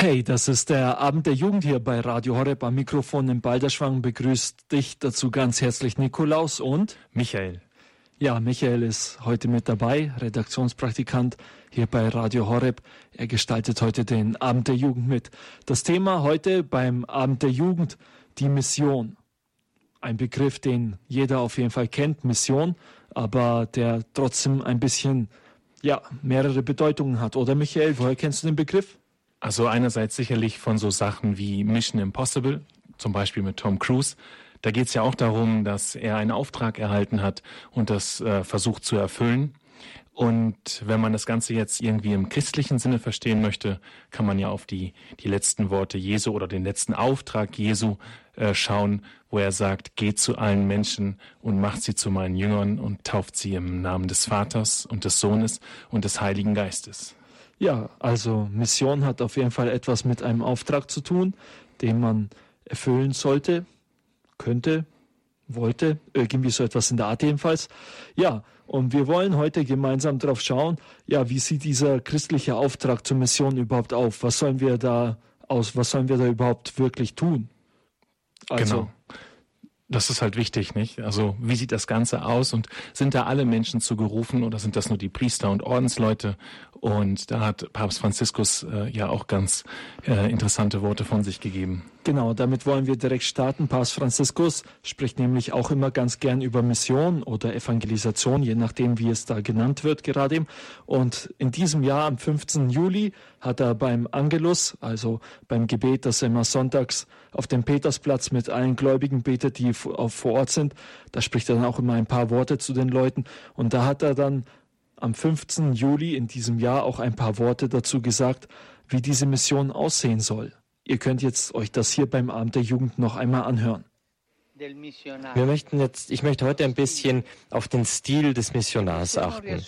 Hey, das ist der Abend der Jugend hier bei Radio Horeb am Mikrofon in Balderschwang. Begrüßt dich dazu ganz herzlich Nikolaus und Michael. Ja, Michael ist heute mit dabei, Redaktionspraktikant hier bei Radio Horeb. Er gestaltet heute den Abend der Jugend mit. Das Thema heute beim Abend der Jugend, die Mission. Ein Begriff, den jeder auf jeden Fall kennt, Mission, aber der trotzdem ein bisschen, ja, mehrere Bedeutungen hat. Oder Michael, woher kennst du den Begriff? Also einerseits sicherlich von so Sachen wie Mission Impossible, zum Beispiel mit Tom Cruise. Da geht es ja auch darum, dass er einen Auftrag erhalten hat und das äh, versucht zu erfüllen. Und wenn man das Ganze jetzt irgendwie im christlichen Sinne verstehen möchte, kann man ja auf die, die letzten Worte Jesu oder den letzten Auftrag Jesu äh, schauen, wo er sagt, geht zu allen Menschen und macht sie zu meinen Jüngern und tauft sie im Namen des Vaters und des Sohnes und des Heiligen Geistes. Ja, also Mission hat auf jeden Fall etwas mit einem Auftrag zu tun, den man erfüllen sollte, könnte, wollte, irgendwie so etwas in der Art jedenfalls. Ja, und wir wollen heute gemeinsam darauf schauen, ja, wie sieht dieser christliche Auftrag zur Mission überhaupt auf? Was sollen wir da aus, was sollen wir da überhaupt wirklich tun? Also, genau. Das ist halt wichtig, nicht? Also wie sieht das Ganze aus und sind da alle Menschen zu gerufen oder sind das nur die Priester und Ordensleute und da hat Papst Franziskus äh, ja auch ganz äh, interessante Worte von sich gegeben. Genau, damit wollen wir direkt starten. Papst Franziskus spricht nämlich auch immer ganz gern über Mission oder Evangelisation, je nachdem, wie es da genannt wird gerade eben. Und in diesem Jahr, am 15. Juli, hat er beim Angelus, also beim Gebet, das er immer sonntags auf dem Petersplatz mit allen Gläubigen betet, die vor Ort sind, da spricht er dann auch immer ein paar Worte zu den Leuten. Und da hat er dann am 15. Juli in diesem Jahr auch ein paar Worte dazu gesagt, wie diese Mission aussehen soll. Ihr könnt jetzt euch das hier beim Abend der Jugend noch einmal anhören. Wir möchten jetzt, ich möchte heute ein bisschen auf den Stil des Missionars achten.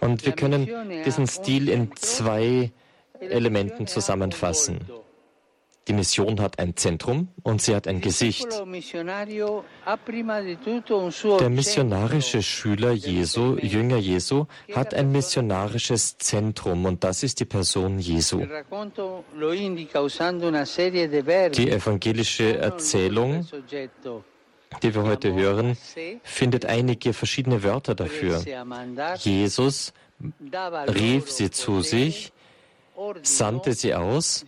Und wir können diesen Stil in zwei Elementen zusammenfassen. Die Mission hat ein Zentrum und sie hat ein Gesicht. Der missionarische Schüler Jesu, Jünger Jesu, hat ein missionarisches Zentrum und das ist die Person Jesu. Die evangelische Erzählung, die wir heute hören, findet einige verschiedene Wörter dafür. Jesus rief sie zu sich, sandte sie aus,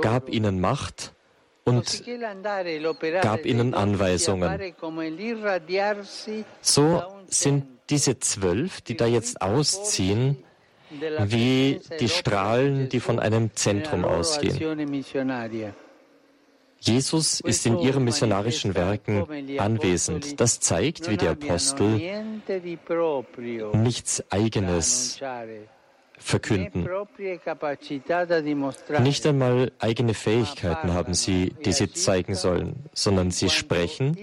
gab ihnen Macht und gab ihnen Anweisungen. So sind diese zwölf, die da jetzt ausziehen, wie die Strahlen, die von einem Zentrum ausgehen. Jesus ist in ihren missionarischen Werken anwesend. Das zeigt, wie die Apostel nichts Eigenes verkünden. Nicht einmal eigene Fähigkeiten haben sie, die sie zeigen sollen, sondern sie sprechen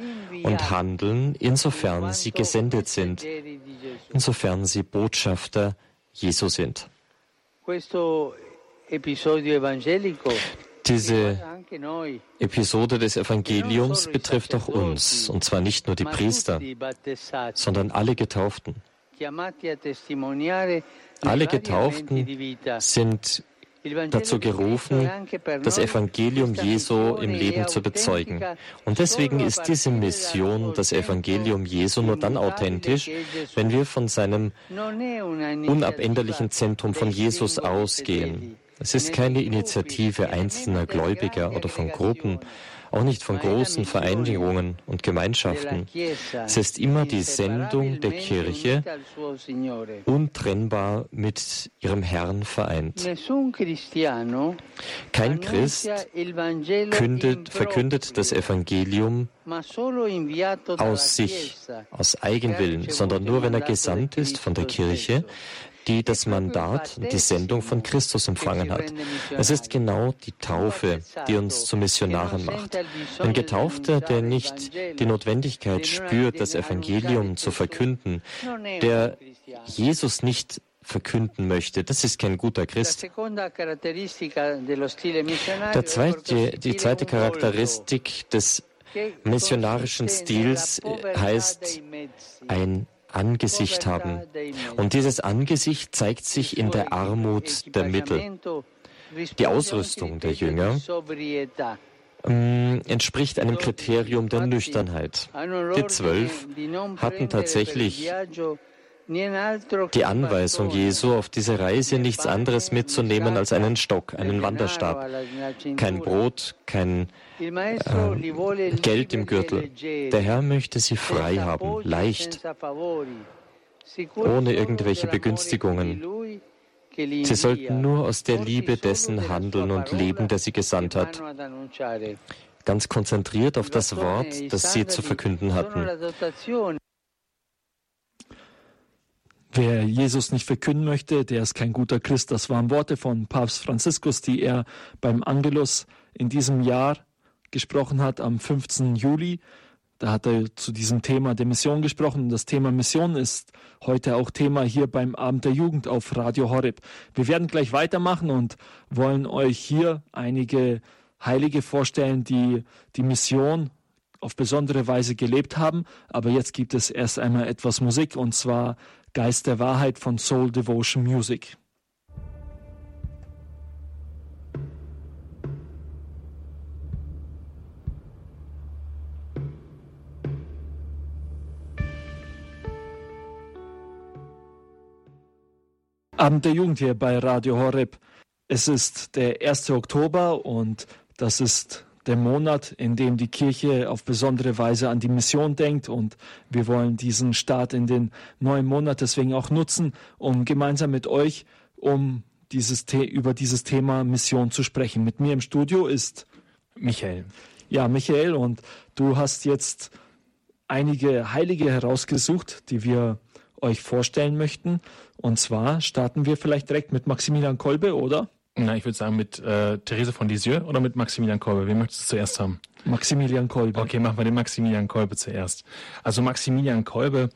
und handeln, insofern sie gesendet sind, insofern sie Botschafter Jesu sind. Diese Episode des Evangeliums betrifft auch uns, und zwar nicht nur die Priester, sondern alle Getauften. Alle Getauften sind dazu gerufen, das Evangelium Jesu im Leben zu bezeugen. Und deswegen ist diese Mission, das Evangelium Jesu, nur dann authentisch, wenn wir von seinem unabänderlichen Zentrum von Jesus ausgehen. Es ist keine Initiative einzelner Gläubiger oder von Gruppen, auch nicht von großen Vereinigungen und Gemeinschaften. Es ist immer die Sendung der Kirche, untrennbar mit ihrem Herrn vereint. Kein Christ kündet, verkündet das Evangelium aus sich, aus Eigenwillen, sondern nur, wenn er gesandt ist von der Kirche, die das Mandat und die Sendung von Christus empfangen hat. Es ist genau die Taufe, die uns zu Missionaren macht. Ein Getaufter, der nicht die Notwendigkeit spürt, das Evangelium zu verkünden, der Jesus nicht verkünden möchte. Das ist kein guter Christ. Der zweite, die zweite Charakteristik des missionarischen Stils heißt ein Angesicht haben. Und dieses Angesicht zeigt sich in der Armut der Mittel. Die Ausrüstung der Jünger ähm, entspricht einem Kriterium der Nüchternheit. Die Zwölf hatten tatsächlich die Anweisung Jesu, auf diese Reise nichts anderes mitzunehmen als einen Stock, einen Wanderstab. Kein Brot, kein äh, Geld im Gürtel. Der Herr möchte sie frei haben, leicht, ohne irgendwelche Begünstigungen. Sie sollten nur aus der Liebe dessen handeln und leben, der sie gesandt hat. Ganz konzentriert auf das Wort, das sie zu verkünden hatten. Wer Jesus nicht verkünden möchte, der ist kein guter Christ. Das waren Worte von Papst Franziskus, die er beim Angelus in diesem Jahr gesprochen hat, am 15. Juli. Da hat er zu diesem Thema der Mission gesprochen. Das Thema Mission ist heute auch Thema hier beim Abend der Jugend auf Radio Horeb. Wir werden gleich weitermachen und wollen euch hier einige Heilige vorstellen, die die Mission auf besondere Weise gelebt haben. Aber jetzt gibt es erst einmal etwas Musik und zwar Geist der Wahrheit von Soul Devotion Music. Abend der Jugend hier bei Radio Horeb. Es ist der 1. Oktober und das ist der Monat, in dem die Kirche auf besondere Weise an die Mission denkt und wir wollen diesen Start in den neuen Monat deswegen auch nutzen, um gemeinsam mit euch um dieses über dieses Thema Mission zu sprechen. Mit mir im Studio ist Michael. Ja, Michael und du hast jetzt einige Heilige herausgesucht, die wir euch vorstellen möchten. Und zwar starten wir vielleicht direkt mit Maximilian Kolbe, oder? Na, ich würde sagen mit äh, Therese von Lisieux oder mit Maximilian Kolbe. Wen möchtest du zuerst haben? Maximilian Kolbe. Okay, machen wir den Maximilian Kolbe zuerst. Also Maximilian Kolbe,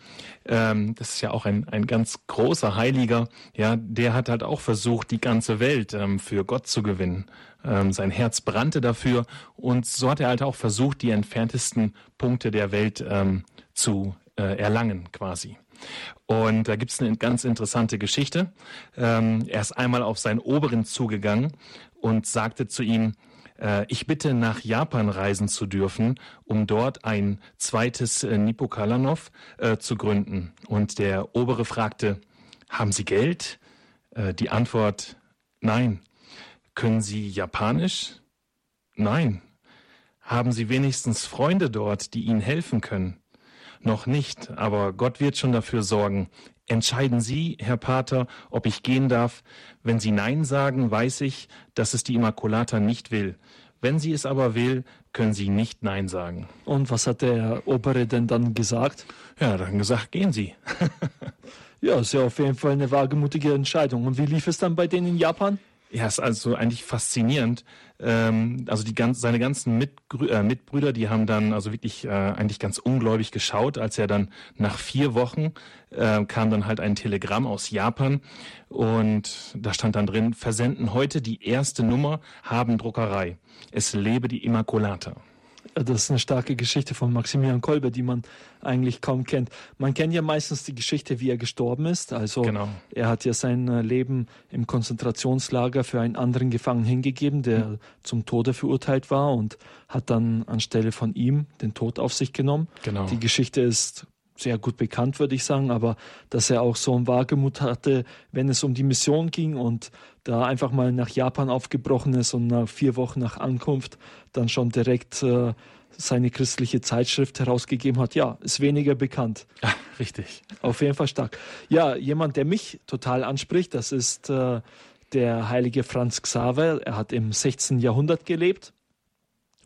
ähm, das ist ja auch ein, ein ganz großer Heiliger, ja, der hat halt auch versucht, die ganze Welt ähm, für Gott zu gewinnen. Ähm, sein Herz brannte dafür und so hat er halt auch versucht, die entferntesten Punkte der Welt ähm, zu äh, erlangen quasi. Und da gibt es eine ganz interessante Geschichte. Ähm, er ist einmal auf seinen Oberen zugegangen und sagte zu ihm, äh, ich bitte nach Japan reisen zu dürfen, um dort ein zweites äh, Nipokalanov äh, zu gründen. Und der Obere fragte, haben Sie Geld? Äh, die Antwort, nein. Können Sie Japanisch? Nein. Haben Sie wenigstens Freunde dort, die Ihnen helfen können? Noch nicht, aber Gott wird schon dafür sorgen. Entscheiden Sie, Herr Pater, ob ich gehen darf. Wenn Sie Nein sagen, weiß ich, dass es die Immaculata nicht will. Wenn sie es aber will, können Sie nicht Nein sagen. Und was hat der Obere denn dann gesagt? Ja, dann gesagt, gehen Sie. ja, ist ja auf jeden Fall eine wagemutige Entscheidung. Und wie lief es dann bei denen in Japan? Ja, ist also eigentlich faszinierend. Ähm, also die ganz, seine ganzen Mitgrü äh, Mitbrüder, die haben dann also wirklich äh, eigentlich ganz ungläubig geschaut, als er dann nach vier Wochen äh, kam dann halt ein Telegramm aus Japan und da stand dann drin, versenden heute die erste Nummer, haben Druckerei. Es lebe die Immaculata. Das ist eine starke Geschichte von Maximilian Kolbe, die man eigentlich kaum kennt. Man kennt ja meistens die Geschichte, wie er gestorben ist. Also genau. er hat ja sein äh, Leben im Konzentrationslager für einen anderen Gefangenen hingegeben, der mhm. zum Tode verurteilt war und hat dann anstelle von ihm den Tod auf sich genommen. Genau. Die Geschichte ist sehr gut bekannt, würde ich sagen, aber dass er auch so ein Wagemut hatte, wenn es um die Mission ging und da einfach mal nach Japan aufgebrochen ist und nach vier Wochen nach Ankunft dann schon direkt äh, seine christliche Zeitschrift herausgegeben hat. Ja, ist weniger bekannt. Ja, richtig. Auf jeden Fall stark. Ja, jemand, der mich total anspricht, das ist äh, der heilige Franz Xaver. Er hat im 16. Jahrhundert gelebt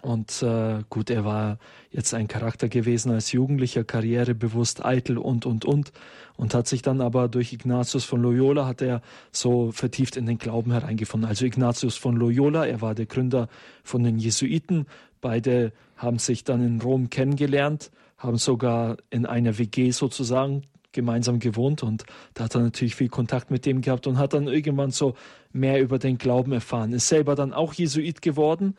und äh, gut, er war jetzt ein Charakter gewesen als Jugendlicher, karrierebewusst, eitel und, und, und. Und hat sich dann aber durch Ignatius von Loyola hat er so vertieft in den Glauben hereingefunden. Also Ignatius von Loyola, er war der Gründer von den Jesuiten. Beide haben sich dann in Rom kennengelernt, haben sogar in einer WG sozusagen gemeinsam gewohnt und da hat er natürlich viel Kontakt mit dem gehabt und hat dann irgendwann so mehr über den Glauben erfahren. Ist selber dann auch Jesuit geworden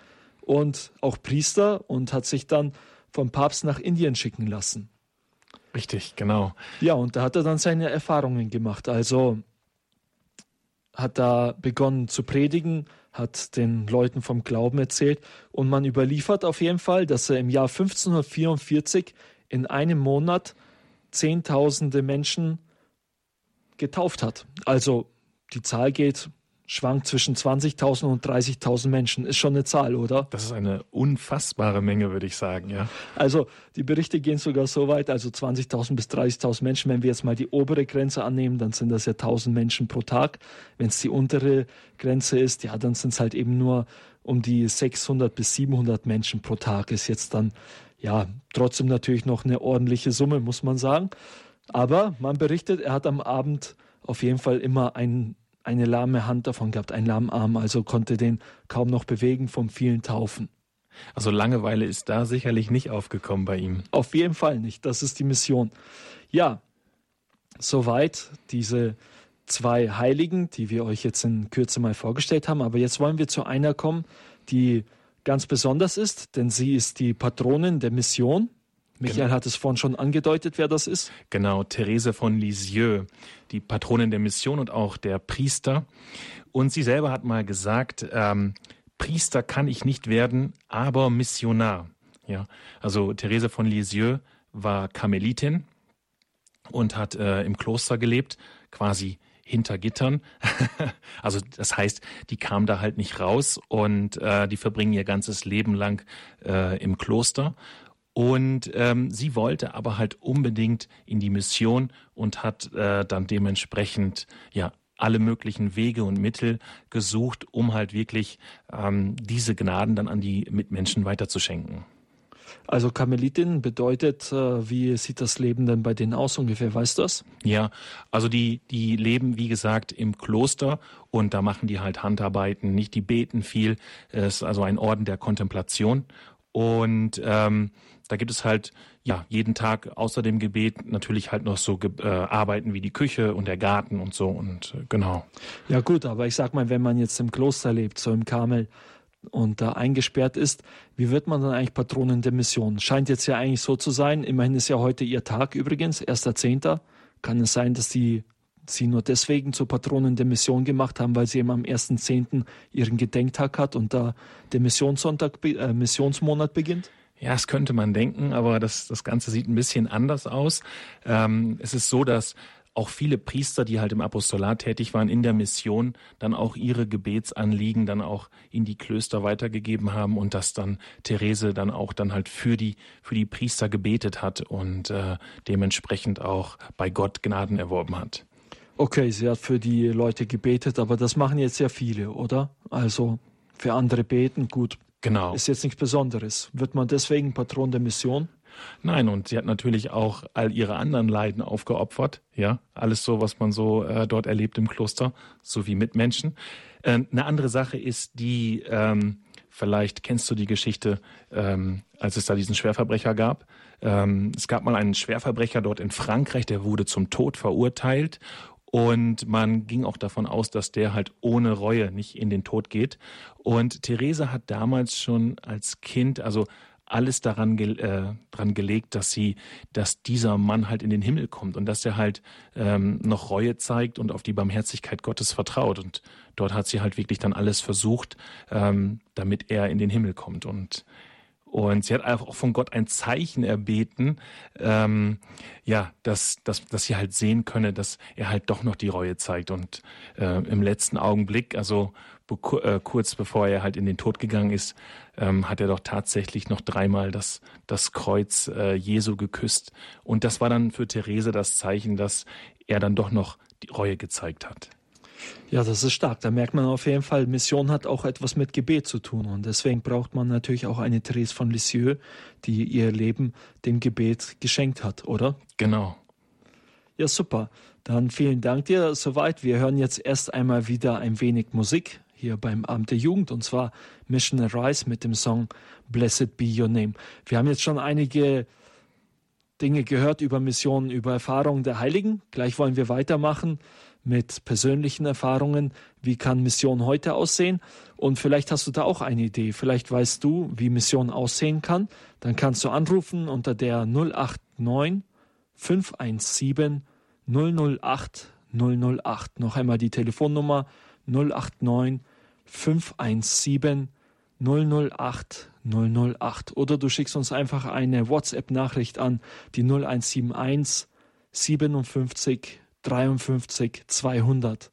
und auch Priester und hat sich dann vom Papst nach Indien schicken lassen. Richtig, genau. Ja, und da hat er dann seine Erfahrungen gemacht. Also hat da begonnen zu predigen, hat den Leuten vom Glauben erzählt und man überliefert auf jeden Fall, dass er im Jahr 1544 in einem Monat Zehntausende Menschen getauft hat. Also die Zahl geht schwankt zwischen 20.000 und 30.000 Menschen. Ist schon eine Zahl, oder? Das ist eine unfassbare Menge, würde ich sagen, ja. Also die Berichte gehen sogar so weit, also 20.000 bis 30.000 Menschen. Wenn wir jetzt mal die obere Grenze annehmen, dann sind das ja 1.000 Menschen pro Tag. Wenn es die untere Grenze ist, ja, dann sind es halt eben nur um die 600 bis 700 Menschen pro Tag. Ist jetzt dann, ja, trotzdem natürlich noch eine ordentliche Summe, muss man sagen. Aber man berichtet, er hat am Abend auf jeden Fall immer einen eine lahme Hand davon gehabt, einen lahmen Arm, also konnte den kaum noch bewegen vom vielen Taufen. Also Langeweile ist da sicherlich nicht aufgekommen bei ihm. Auf jeden Fall nicht. Das ist die Mission. Ja, soweit diese zwei Heiligen, die wir euch jetzt in Kürze mal vorgestellt haben. Aber jetzt wollen wir zu einer kommen, die ganz besonders ist, denn sie ist die Patronin der Mission. Michael genau. hat es vorhin schon angedeutet, wer das ist. Genau, Therese von Lisieux, die Patronin der Mission und auch der Priester. Und sie selber hat mal gesagt, ähm, Priester kann ich nicht werden, aber Missionar. Ja, also Therese von Lisieux war Karmelitin und hat äh, im Kloster gelebt, quasi hinter Gittern. also das heißt, die kam da halt nicht raus und äh, die verbringen ihr ganzes Leben lang äh, im Kloster und ähm, sie wollte aber halt unbedingt in die Mission und hat äh, dann dementsprechend ja alle möglichen Wege und Mittel gesucht, um halt wirklich ähm, diese Gnaden dann an die Mitmenschen weiterzuschenken. Also Karmelitin bedeutet, äh, wie sieht das Leben denn bei denen aus ungefähr, weißt du das? Ja, also die, die leben, wie gesagt, im Kloster und da machen die halt Handarbeiten, nicht die beten viel. Es ist also ein Orden der Kontemplation und ähm, da gibt es halt ja jeden Tag außer dem Gebet natürlich halt noch so äh, Arbeiten wie die Küche und der Garten und so und äh, genau. Ja gut, aber ich sag mal, wenn man jetzt im Kloster lebt, so im Karmel und da eingesperrt ist, wie wird man dann eigentlich Patronin der Mission? Scheint jetzt ja eigentlich so zu sein. Immerhin ist ja heute ihr Tag übrigens, 1.10. Kann es sein, dass die sie nur deswegen zur Patronin der Mission gemacht haben, weil sie eben am 1.10. ihren Gedenktag hat und da der Missionssonntag, äh, Missionsmonat beginnt? Ja, das könnte man denken, aber das, das Ganze sieht ein bisschen anders aus. Ähm, es ist so, dass auch viele Priester, die halt im Apostolat tätig waren, in der Mission, dann auch ihre Gebetsanliegen dann auch in die Klöster weitergegeben haben und dass dann Therese dann auch dann halt für die, für die Priester gebetet hat und äh, dementsprechend auch bei Gott Gnaden erworben hat. Okay, sie hat für die Leute gebetet, aber das machen jetzt ja viele, oder? Also für andere beten, gut, Genau. Ist jetzt nichts Besonderes. Wird man deswegen Patron der Mission? Nein, und sie hat natürlich auch all ihre anderen Leiden aufgeopfert. Ja, alles so, was man so äh, dort erlebt im Kloster, sowie Mitmenschen. Äh, eine andere Sache ist die, ähm, vielleicht kennst du die Geschichte, ähm, als es da diesen Schwerverbrecher gab. Ähm, es gab mal einen Schwerverbrecher dort in Frankreich, der wurde zum Tod verurteilt und man ging auch davon aus, dass der halt ohne Reue nicht in den Tod geht. Und Therese hat damals schon als Kind, also alles daran ge äh, dran gelegt, dass sie, dass dieser Mann halt in den Himmel kommt und dass er halt ähm, noch Reue zeigt und auf die Barmherzigkeit Gottes vertraut. Und dort hat sie halt wirklich dann alles versucht, ähm, damit er in den Himmel kommt. Und und sie hat auch von Gott ein Zeichen erbeten, ähm, ja, dass, dass, dass sie halt sehen könne, dass er halt doch noch die Reue zeigt. Und äh, im letzten Augenblick, also äh, kurz bevor er halt in den Tod gegangen ist, ähm, hat er doch tatsächlich noch dreimal das, das Kreuz äh, Jesu geküsst. Und das war dann für Therese das Zeichen, dass er dann doch noch die Reue gezeigt hat. Ja, das ist stark. Da merkt man auf jeden Fall, Mission hat auch etwas mit Gebet zu tun. Und deswegen braucht man natürlich auch eine Therese von Lisieux, die ihr Leben dem Gebet geschenkt hat, oder? Genau. Ja, super. Dann vielen Dank dir soweit. Wir hören jetzt erst einmal wieder ein wenig Musik hier beim Abend der Jugend und zwar Mission Arise mit dem Song Blessed Be Your Name. Wir haben jetzt schon einige Dinge gehört über Missionen, über Erfahrungen der Heiligen. Gleich wollen wir weitermachen mit persönlichen Erfahrungen. Wie kann Mission heute aussehen? Und vielleicht hast du da auch eine Idee. Vielleicht weißt du, wie Mission aussehen kann. Dann kannst du anrufen unter der 089 517 008 008. Noch einmal die Telefonnummer 089 517 008 008. Oder du schickst uns einfach eine WhatsApp-Nachricht an die 0171 57 53 200.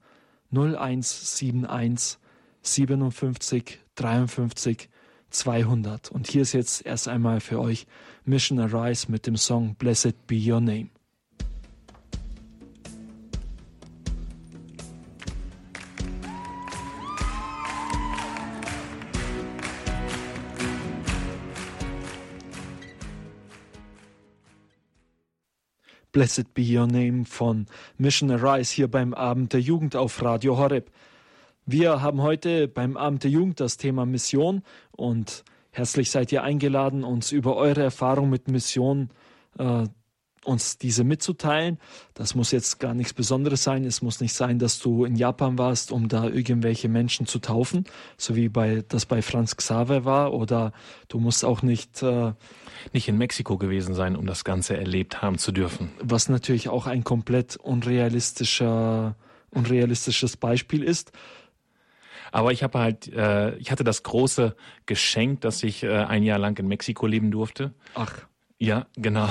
0171 57 53 200. Und hier ist jetzt erst einmal für euch Mission Arise mit dem Song Blessed Be Your Name. Blessed Be Your Name von Mission Arise hier beim Abend der Jugend auf Radio Horeb. Wir haben heute beim Abend der Jugend das Thema Mission und herzlich seid ihr eingeladen, uns über eure Erfahrung mit Mission äh, uns diese mitzuteilen. Das muss jetzt gar nichts Besonderes sein. Es muss nicht sein, dass du in Japan warst, um da irgendwelche Menschen zu taufen, so wie bei, das bei Franz Xaver war. Oder du musst auch nicht äh, nicht in Mexiko gewesen sein, um das Ganze erlebt haben zu dürfen. Was natürlich auch ein komplett unrealistischer, unrealistisches Beispiel ist. Aber ich habe halt, äh, ich hatte das große Geschenk, dass ich äh, ein Jahr lang in Mexiko leben durfte. Ach. Ja, genau.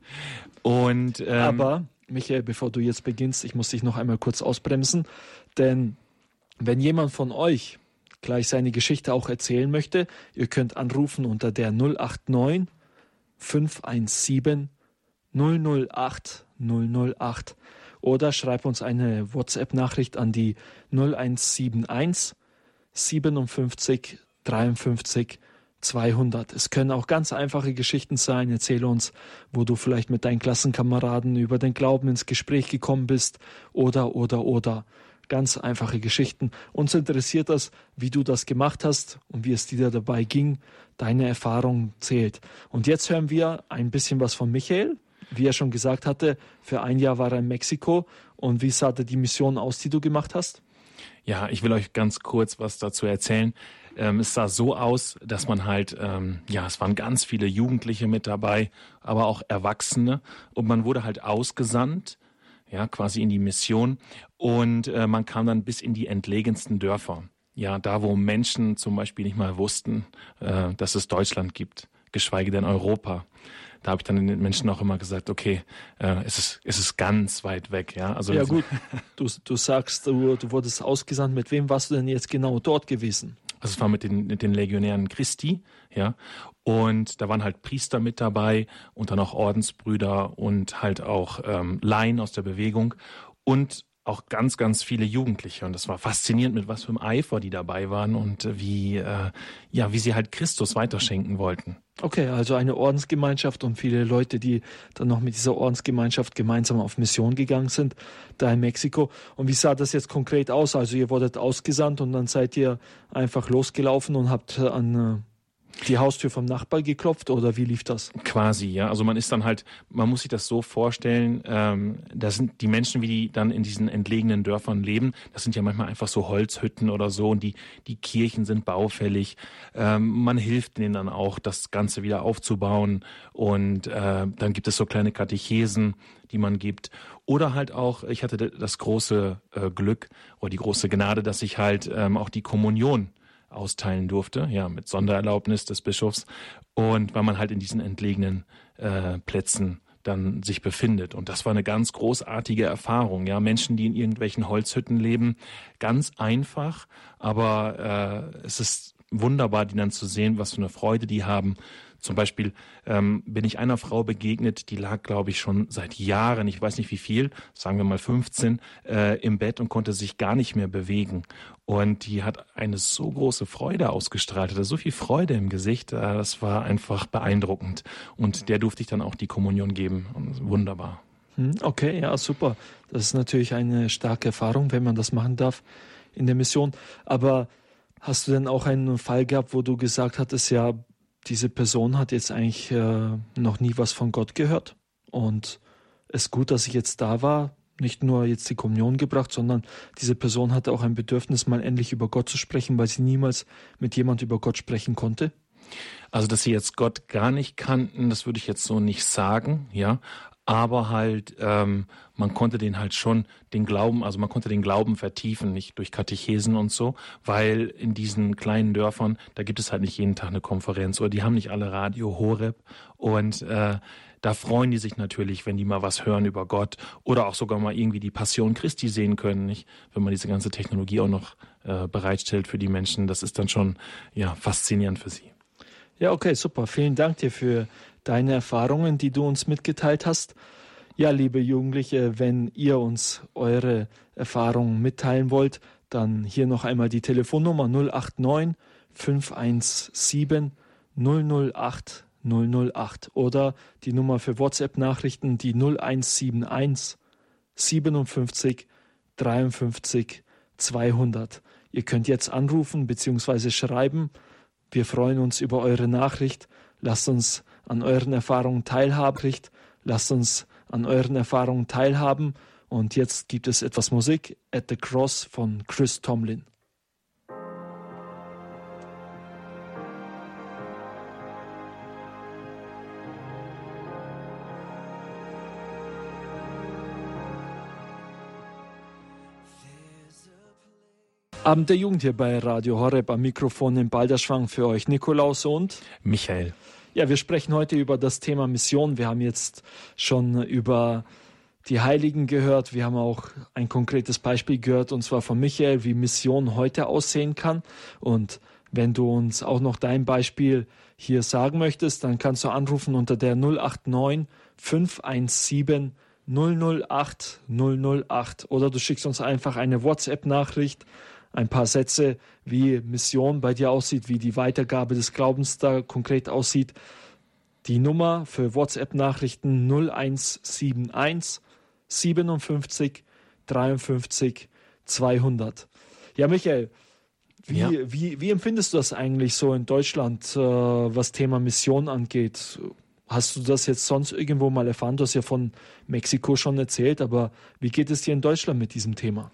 Und ähm, aber Michael, bevor du jetzt beginnst, ich muss dich noch einmal kurz ausbremsen, denn wenn jemand von euch gleich seine Geschichte auch erzählen möchte, ihr könnt anrufen unter der 089 517 008 008 oder schreib uns eine WhatsApp-Nachricht an die 0171 57 53 200. Es können auch ganz einfache Geschichten sein. Erzähle uns, wo du vielleicht mit deinen Klassenkameraden über den Glauben ins Gespräch gekommen bist oder, oder, oder. Ganz einfache Geschichten. Uns interessiert das, wie du das gemacht hast und wie es dir dabei ging. Deine Erfahrung zählt. Und jetzt hören wir ein bisschen was von Michael. Wie er schon gesagt hatte, für ein Jahr war er in Mexiko. Und wie sah die Mission aus, die du gemacht hast? Ja, ich will euch ganz kurz was dazu erzählen. Ähm, es sah so aus, dass man halt, ähm, ja, es waren ganz viele Jugendliche mit dabei, aber auch Erwachsene. Und man wurde halt ausgesandt ja, quasi in die Mission. Und äh, man kam dann bis in die entlegensten Dörfer. Ja, da wo Menschen zum Beispiel nicht mal wussten, äh, dass es Deutschland gibt, geschweige denn Europa. Da habe ich dann den Menschen auch immer gesagt, okay, äh, es, ist, es ist ganz weit weg. Ja, also ja gut, du, du sagst, du, du wurdest ausgesandt. Mit wem warst du denn jetzt genau dort gewesen? Also es war mit den, mit den Legionären Christi, ja. Und da waren halt Priester mit dabei und dann auch Ordensbrüder und halt auch ähm, Laien aus der Bewegung und auch ganz, ganz viele Jugendliche. Und das war faszinierend, mit was für einem Eifer die dabei waren und wie, äh, ja, wie sie halt Christus weiterschenken wollten. Okay, also eine Ordensgemeinschaft und viele Leute, die dann noch mit dieser Ordensgemeinschaft gemeinsam auf Mission gegangen sind, da in Mexiko. Und wie sah das jetzt konkret aus? Also ihr wurdet ausgesandt und dann seid ihr einfach losgelaufen und habt an äh, die Haustür vom Nachbar geklopft oder wie lief das? Quasi, ja. Also man ist dann halt, man muss sich das so vorstellen, ähm, das sind die Menschen, wie die dann in diesen entlegenen Dörfern leben, das sind ja manchmal einfach so Holzhütten oder so und die, die Kirchen sind baufällig. Ähm, man hilft denen dann auch, das Ganze wieder aufzubauen und äh, dann gibt es so kleine Katechesen, die man gibt. Oder halt auch, ich hatte das große äh, Glück oder die große Gnade, dass ich halt ähm, auch die Kommunion austeilen durfte, ja, mit Sondererlaubnis des Bischofs. Und weil man halt in diesen entlegenen äh, Plätzen dann sich befindet. Und das war eine ganz großartige Erfahrung. Ja, Menschen, die in irgendwelchen Holzhütten leben, ganz einfach, aber äh, es ist wunderbar, die dann zu sehen, was für eine Freude die haben zum Beispiel ähm, bin ich einer Frau begegnet, die lag, glaube ich, schon seit Jahren, ich weiß nicht wie viel, sagen wir mal 15, äh, im Bett und konnte sich gar nicht mehr bewegen. Und die hat eine so große Freude ausgestrahlt, hatte so viel Freude im Gesicht, äh, das war einfach beeindruckend. Und der durfte ich dann auch die Kommunion geben. Wunderbar. Hm, okay, ja, super. Das ist natürlich eine starke Erfahrung, wenn man das machen darf in der Mission. Aber hast du denn auch einen Fall gehabt, wo du gesagt hattest, ja, diese Person hat jetzt eigentlich äh, noch nie was von Gott gehört. Und es ist gut, dass ich jetzt da war, nicht nur jetzt die Kommunion gebracht, sondern diese Person hatte auch ein Bedürfnis, mal endlich über Gott zu sprechen, weil sie niemals mit jemand über Gott sprechen konnte. Also, dass sie jetzt Gott gar nicht kannten, das würde ich jetzt so nicht sagen, ja. Aber halt ähm, man konnte den halt schon den Glauben, also man konnte den Glauben vertiefen, nicht durch Katechesen und so, weil in diesen kleinen Dörfern, da gibt es halt nicht jeden Tag eine Konferenz oder die haben nicht alle Radio Horeb und äh, da freuen die sich natürlich, wenn die mal was hören über Gott oder auch sogar mal irgendwie die Passion Christi sehen können, nicht? Wenn man diese ganze Technologie auch noch äh, bereitstellt für die Menschen, das ist dann schon ja faszinierend für sie. Ja, okay, super. Vielen Dank dir für deine Erfahrungen, die du uns mitgeteilt hast. Ja, liebe Jugendliche, wenn ihr uns eure Erfahrungen mitteilen wollt, dann hier noch einmal die Telefonnummer 089 517 008 008 oder die Nummer für WhatsApp-Nachrichten die 0171 57 53 200. Ihr könnt jetzt anrufen bzw. schreiben. Wir freuen uns über eure Nachricht. Lasst uns an euren Erfahrungen teilhaben. Lasst uns an euren Erfahrungen teilhaben. Und jetzt gibt es etwas Musik at the Cross von Chris Tomlin. Abend der Jugend hier bei Radio Horeb am Mikrofon in Balderschwang für euch Nikolaus und Michael. Ja, wir sprechen heute über das Thema Mission. Wir haben jetzt schon über die Heiligen gehört. Wir haben auch ein konkretes Beispiel gehört, und zwar von Michael, wie Mission heute aussehen kann. Und wenn du uns auch noch dein Beispiel hier sagen möchtest, dann kannst du anrufen unter der 089 517 008 008 oder du schickst uns einfach eine WhatsApp-Nachricht, ein paar Sätze wie Mission bei dir aussieht, wie die Weitergabe des Glaubens da konkret aussieht. Die Nummer für WhatsApp-Nachrichten 0171 57 53 200. Ja, Michael, wie, ja. Wie, wie empfindest du das eigentlich so in Deutschland, äh, was Thema Mission angeht? Hast du das jetzt sonst irgendwo mal erfahren? Du hast ja von Mexiko schon erzählt, aber wie geht es dir in Deutschland mit diesem Thema?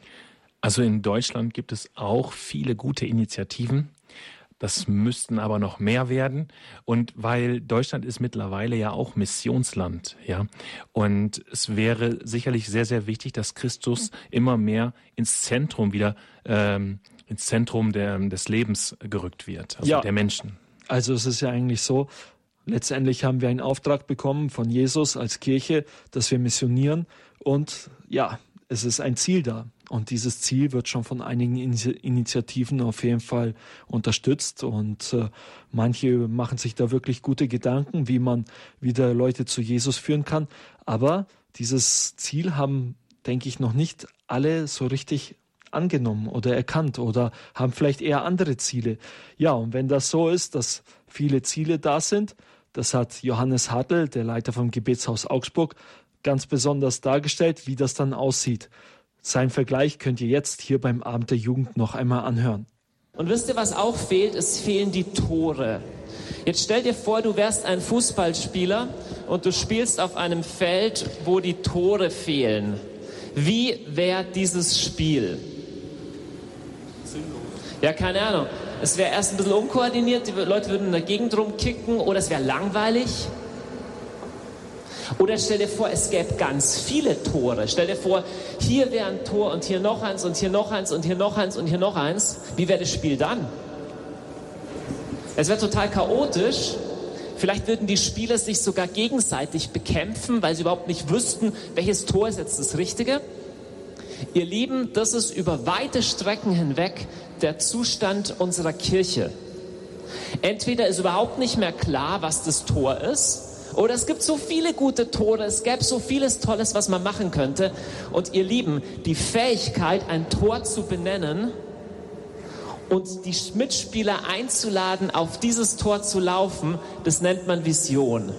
Also in Deutschland gibt es auch viele gute Initiativen. Das müssten aber noch mehr werden. Und weil Deutschland ist mittlerweile ja auch Missionsland, ja. Und es wäre sicherlich sehr, sehr wichtig, dass Christus immer mehr ins Zentrum wieder, ähm, ins Zentrum der, des Lebens gerückt wird, also ja. der Menschen. Also es ist ja eigentlich so, letztendlich haben wir einen Auftrag bekommen von Jesus als Kirche, dass wir missionieren. Und ja, es ist ein Ziel da. Und dieses Ziel wird schon von einigen Initiativen auf jeden Fall unterstützt. Und äh, manche machen sich da wirklich gute Gedanken, wie man wieder Leute zu Jesus führen kann. Aber dieses Ziel haben, denke ich, noch nicht alle so richtig angenommen oder erkannt oder haben vielleicht eher andere Ziele. Ja, und wenn das so ist, dass viele Ziele da sind, das hat Johannes Hartl, der Leiter vom Gebetshaus Augsburg, ganz besonders dargestellt, wie das dann aussieht. Sein Vergleich könnt ihr jetzt hier beim Abend der Jugend noch einmal anhören. Und wisst ihr, was auch fehlt? Es fehlen die Tore. Jetzt stell dir vor, du wärst ein Fußballspieler und du spielst auf einem Feld, wo die Tore fehlen. Wie wäre dieses Spiel? Ja, keine Ahnung. Es wäre erst ein bisschen unkoordiniert, die Leute würden in der Gegend rumkicken oder es wäre langweilig. Oder stell dir vor, es gäbe ganz viele Tore. Stell dir vor, hier wäre ein Tor und hier noch eins und hier noch eins und hier noch eins und hier noch eins. Wie wäre das Spiel dann? Es wäre total chaotisch. Vielleicht würden die Spieler sich sogar gegenseitig bekämpfen, weil sie überhaupt nicht wüssten, welches Tor ist jetzt das Richtige. Ihr Lieben, das ist über weite Strecken hinweg der Zustand unserer Kirche. Entweder ist überhaupt nicht mehr klar, was das Tor ist, oder es gibt so viele gute Tore, es gäbe so vieles Tolles, was man machen könnte. Und ihr Lieben, die Fähigkeit, ein Tor zu benennen und die Mitspieler einzuladen, auf dieses Tor zu laufen, das nennt man Vision.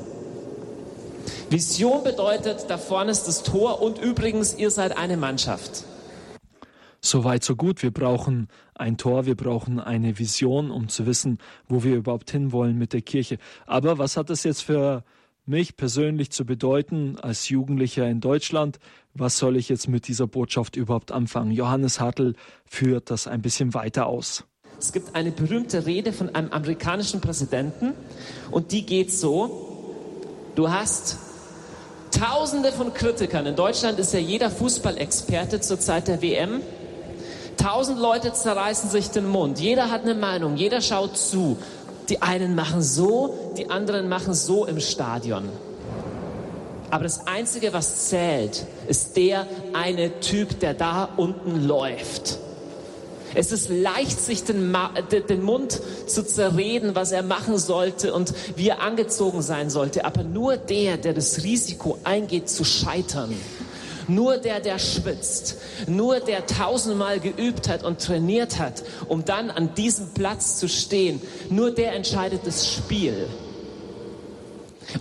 Vision bedeutet, da vorne ist das Tor und übrigens, ihr seid eine Mannschaft. So weit, so gut. Wir brauchen ein Tor, wir brauchen eine Vision, um zu wissen, wo wir überhaupt hinwollen mit der Kirche. Aber was hat das jetzt für mich persönlich zu bedeuten als Jugendlicher in Deutschland. Was soll ich jetzt mit dieser Botschaft überhaupt anfangen? Johannes Hartl führt das ein bisschen weiter aus. Es gibt eine berühmte Rede von einem amerikanischen Präsidenten und die geht so, du hast Tausende von Kritikern. In Deutschland ist ja jeder Fußballexperte zur Zeit der WM. Tausend Leute zerreißen sich den Mund. Jeder hat eine Meinung. Jeder schaut zu. Die einen machen so, die anderen machen so im Stadion. Aber das Einzige, was zählt, ist der eine Typ, der da unten läuft. Es ist leicht, sich den, den, Mund zu zerreden, was er machen sollte und wie er angezogen sein sollte. Aber nur der, der das Risiko eingeht zu scheitern, nur der, der schwitzt, nur der tausendmal geübt hat und trainiert hat, um dann an diesem Platz zu stehen, nur der entscheidet das Spiel.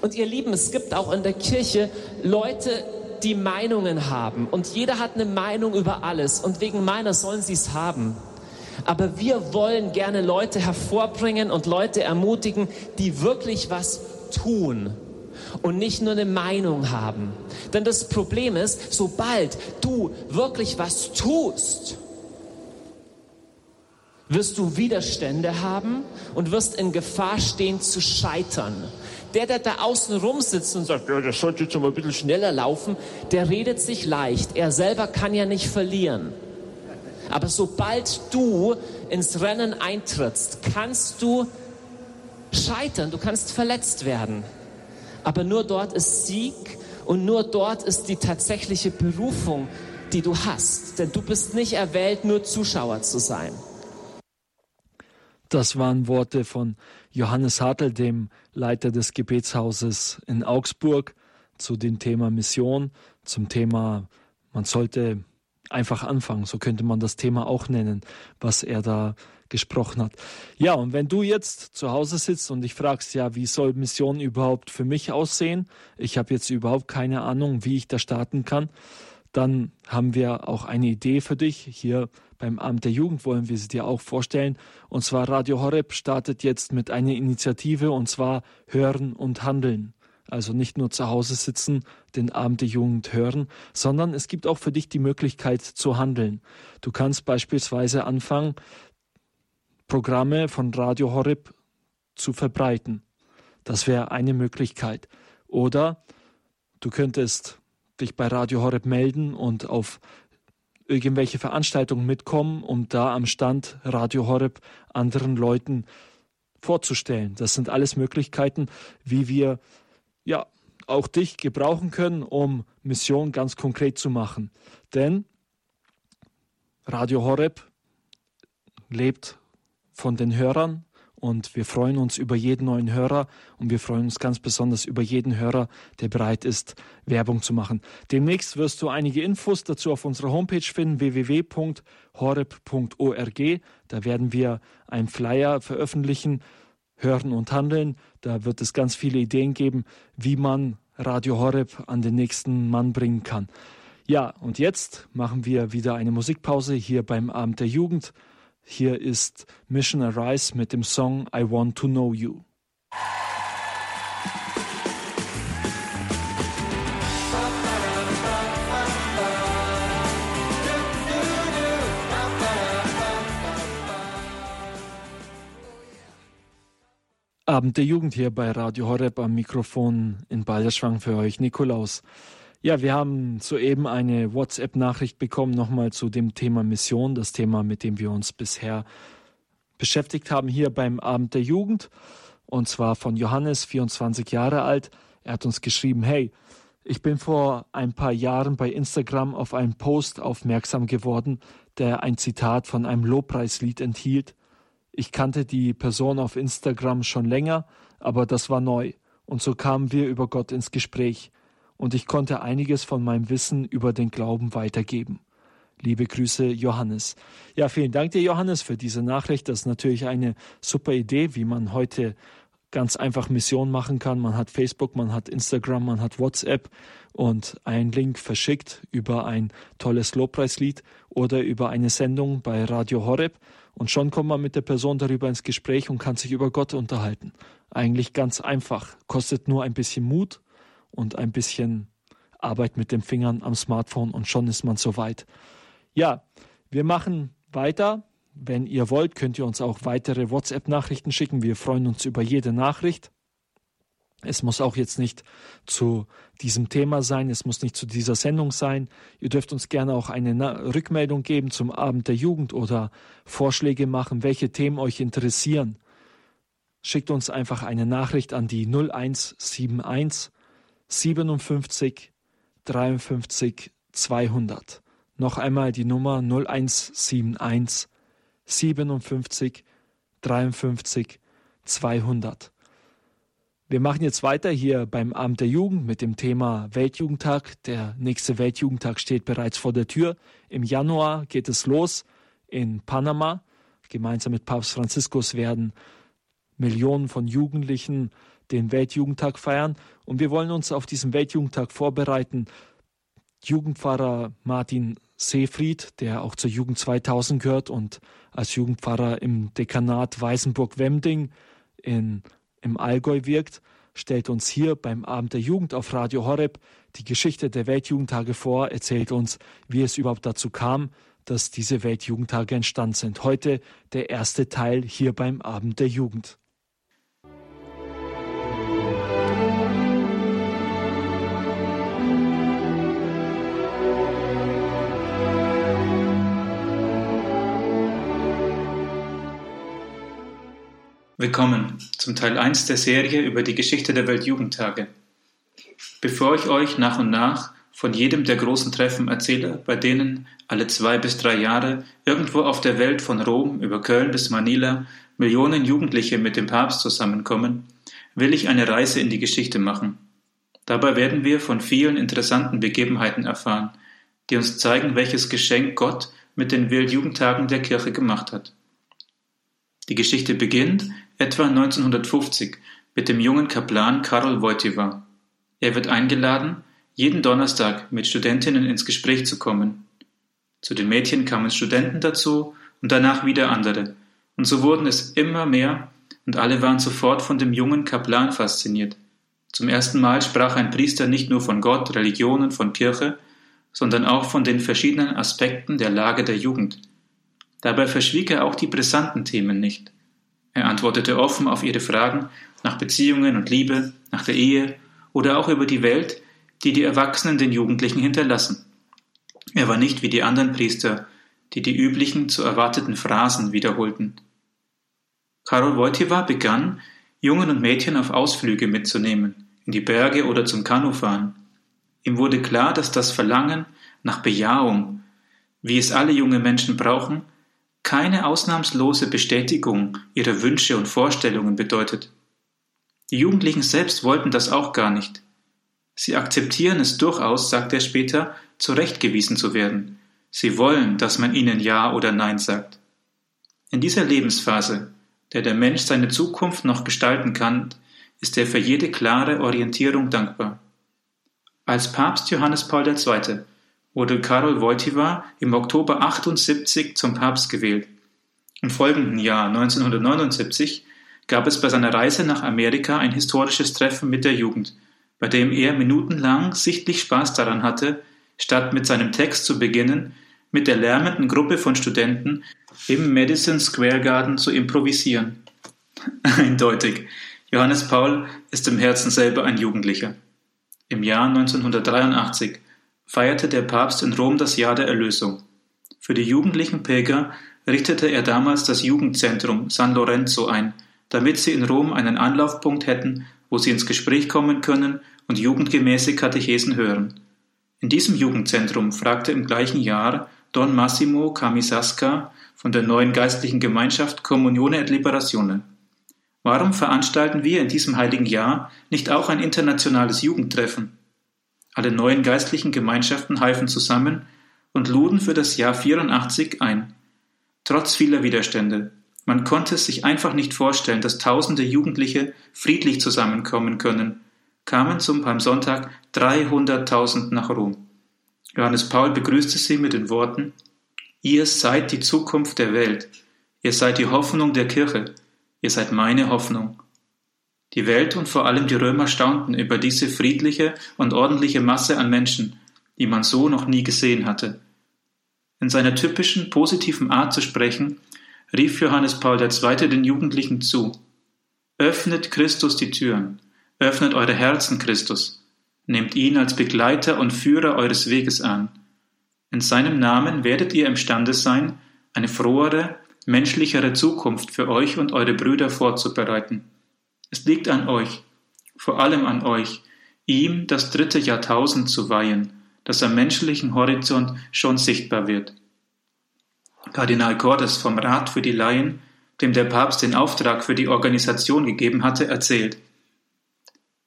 Und ihr Lieben, es gibt auch in der Kirche Leute, die Meinungen haben. Und jeder hat eine Meinung über alles. Und wegen meiner sollen sie es haben. Aber wir wollen gerne Leute hervorbringen und Leute ermutigen, die wirklich was tun und nicht nur eine Meinung haben. Denn das Problem ist, sobald du wirklich was tust, wirst du Widerstände haben und wirst in Gefahr stehen zu scheitern. Der, der da außen rum sitzt und sagt, ja, das sollte jetzt mal ein bisschen schneller laufen, der redet sich leicht. Er selber kann ja nicht verlieren. Aber sobald du ins Rennen eintrittst, kannst du scheitern, du kannst verletzt werden. Aber nur dort ist Sieg und nur dort ist die tatsächliche Berufung, die du hast. Denn du bist nicht erwählt, nur Zuschauer zu sein. Das waren Worte von Johannes Hartl, dem Leiter des Gebetshauses in Augsburg, zu dem Thema Mission, zum Thema, man sollte einfach anfangen, so könnte man das Thema auch nennen, was er da gesprochen hat. Ja, und wenn du jetzt zu Hause sitzt und dich fragst, ja, wie soll Mission überhaupt für mich aussehen? Ich habe jetzt überhaupt keine Ahnung, wie ich da starten kann. Dann haben wir auch eine Idee für dich. Hier beim Amt der Jugend wollen wir sie dir auch vorstellen. Und zwar Radio Horeb startet jetzt mit einer Initiative und zwar Hören und Handeln. Also nicht nur zu Hause sitzen, den Abend der Jugend hören, sondern es gibt auch für dich die Möglichkeit zu handeln. Du kannst beispielsweise anfangen, Programme von Radio Horeb zu verbreiten. Das wäre eine Möglichkeit. Oder du könntest dich bei Radio Horeb melden und auf irgendwelche Veranstaltungen mitkommen, um da am Stand Radio Horeb anderen Leuten vorzustellen. Das sind alles Möglichkeiten, wie wir ja auch dich gebrauchen können, um Mission ganz konkret zu machen. Denn Radio Horeb lebt von den Hörern und wir freuen uns über jeden neuen Hörer und wir freuen uns ganz besonders über jeden Hörer, der bereit ist, Werbung zu machen. Demnächst wirst du einige Infos dazu auf unserer Homepage finden, www.horeb.org. Da werden wir einen Flyer veröffentlichen, hören und handeln. Da wird es ganz viele Ideen geben, wie man Radio Horeb an den nächsten Mann bringen kann. Ja, und jetzt machen wir wieder eine Musikpause hier beim Abend der Jugend. Hier ist Mission Arise mit dem Song I Want to Know You. Abend der Jugend hier bei Radio Horeb am Mikrofon in Balderschwang für euch, Nikolaus. Ja, wir haben soeben eine WhatsApp-Nachricht bekommen, nochmal zu dem Thema Mission, das Thema, mit dem wir uns bisher beschäftigt haben hier beim Abend der Jugend. Und zwar von Johannes, 24 Jahre alt. Er hat uns geschrieben, hey, ich bin vor ein paar Jahren bei Instagram auf einen Post aufmerksam geworden, der ein Zitat von einem Lobpreislied enthielt. Ich kannte die Person auf Instagram schon länger, aber das war neu. Und so kamen wir über Gott ins Gespräch und ich konnte einiges von meinem Wissen über den Glauben weitergeben. Liebe Grüße, Johannes. Ja, vielen Dank dir, Johannes, für diese Nachricht. Das ist natürlich eine super Idee, wie man heute ganz einfach Mission machen kann. Man hat Facebook, man hat Instagram, man hat WhatsApp und einen Link verschickt über ein tolles Lobpreislied oder über eine Sendung bei Radio Horeb. Und schon kommt man mit der Person darüber ins Gespräch und kann sich über Gott unterhalten. Eigentlich ganz einfach. Kostet nur ein bisschen Mut und ein bisschen Arbeit mit den Fingern am Smartphone und schon ist man soweit. Ja, wir machen weiter. Wenn ihr wollt, könnt ihr uns auch weitere WhatsApp-Nachrichten schicken. Wir freuen uns über jede Nachricht. Es muss auch jetzt nicht zu diesem Thema sein, es muss nicht zu dieser Sendung sein. Ihr dürft uns gerne auch eine Rückmeldung geben zum Abend der Jugend oder Vorschläge machen, welche Themen euch interessieren. Schickt uns einfach eine Nachricht an die 0171 57 53 200. Noch einmal die Nummer 0171 57 53 200. Wir machen jetzt weiter hier beim Abend der Jugend mit dem Thema Weltjugendtag. Der nächste Weltjugendtag steht bereits vor der Tür. Im Januar geht es los in Panama. Gemeinsam mit Papst Franziskus werden Millionen von Jugendlichen den Weltjugendtag feiern. Und wir wollen uns auf diesen Weltjugendtag vorbereiten. Jugendpfarrer Martin Seefried, der auch zur Jugend 2000 gehört und als Jugendpfarrer im Dekanat Weißenburg-Wemding in, im Allgäu wirkt, stellt uns hier beim Abend der Jugend auf Radio Horeb die Geschichte der Weltjugendtage vor, erzählt uns, wie es überhaupt dazu kam, dass diese Weltjugendtage entstanden sind. Heute der erste Teil hier beim Abend der Jugend. Willkommen zum Teil 1 der Serie über die Geschichte der Weltjugendtage. Bevor ich euch nach und nach von jedem der großen Treffen erzähle, bei denen alle zwei bis drei Jahre irgendwo auf der Welt von Rom über Köln bis Manila Millionen Jugendliche mit dem Papst zusammenkommen, will ich eine Reise in die Geschichte machen. Dabei werden wir von vielen interessanten Begebenheiten erfahren, die uns zeigen, welches Geschenk Gott mit den Weltjugendtagen der Kirche gemacht hat. Die Geschichte beginnt etwa 1950 mit dem jungen Kaplan Karol Wojtyła. Er wird eingeladen, jeden Donnerstag mit Studentinnen ins Gespräch zu kommen. Zu den Mädchen kamen Studenten dazu und danach wieder andere, und so wurden es immer mehr, und alle waren sofort von dem jungen Kaplan fasziniert. Zum ersten Mal sprach ein Priester nicht nur von Gott, Religion und von Kirche, sondern auch von den verschiedenen Aspekten der Lage der Jugend. Dabei verschwieg er auch die brisanten Themen nicht. Er antwortete offen auf ihre Fragen nach Beziehungen und Liebe, nach der Ehe oder auch über die Welt, die die Erwachsenen den Jugendlichen hinterlassen. Er war nicht wie die anderen Priester, die die üblichen zu erwarteten Phrasen wiederholten. Karol Wojtyła begann, Jungen und Mädchen auf Ausflüge mitzunehmen, in die Berge oder zum Kanufahren. Ihm wurde klar, dass das Verlangen nach Bejahung, wie es alle junge Menschen brauchen, keine ausnahmslose Bestätigung ihrer Wünsche und Vorstellungen bedeutet. Die Jugendlichen selbst wollten das auch gar nicht. Sie akzeptieren es durchaus, sagt er später, zurechtgewiesen zu werden. Sie wollen, dass man ihnen Ja oder Nein sagt. In dieser Lebensphase, der der Mensch seine Zukunft noch gestalten kann, ist er für jede klare Orientierung dankbar. Als Papst Johannes Paul II wurde Karol Wojtyła im Oktober 78 zum Papst gewählt. Im folgenden Jahr 1979 gab es bei seiner Reise nach Amerika ein historisches Treffen mit der Jugend, bei dem er minutenlang sichtlich Spaß daran hatte, statt mit seinem Text zu beginnen, mit der lärmenden Gruppe von Studenten im Madison Square Garden zu improvisieren. Eindeutig. Johannes Paul ist im Herzen selber ein Jugendlicher. Im Jahr 1983 feierte der Papst in Rom das Jahr der Erlösung. Für die jugendlichen Pilger richtete er damals das Jugendzentrum San Lorenzo ein, damit sie in Rom einen Anlaufpunkt hätten, wo sie ins Gespräch kommen können und jugendgemäße Katechesen hören. In diesem Jugendzentrum fragte im gleichen Jahr Don Massimo Camisasca von der neuen geistlichen Gemeinschaft Comunione et Liberazione. Warum veranstalten wir in diesem heiligen Jahr nicht auch ein internationales Jugendtreffen? Alle neuen geistlichen Gemeinschaften halfen zusammen und luden für das Jahr 84 ein. Trotz vieler Widerstände. Man konnte es sich einfach nicht vorstellen, dass tausende Jugendliche friedlich zusammenkommen können, kamen zum Palmsonntag 300.000 nach Rom. Johannes Paul begrüßte sie mit den Worten, Ihr seid die Zukunft der Welt, ihr seid die Hoffnung der Kirche, ihr seid meine Hoffnung. Die Welt und vor allem die Römer staunten über diese friedliche und ordentliche Masse an Menschen, die man so noch nie gesehen hatte. In seiner typischen positiven Art zu sprechen, rief Johannes Paul II. den Jugendlichen zu. Öffnet Christus die Türen, öffnet eure Herzen Christus, nehmt ihn als Begleiter und Führer eures Weges an. In seinem Namen werdet ihr imstande sein, eine frohere, menschlichere Zukunft für euch und eure Brüder vorzubereiten. Es liegt an euch, vor allem an euch, ihm das dritte Jahrtausend zu weihen, das am menschlichen Horizont schon sichtbar wird. Kardinal Cordes vom Rat für die Laien, dem der Papst den Auftrag für die Organisation gegeben hatte, erzählt.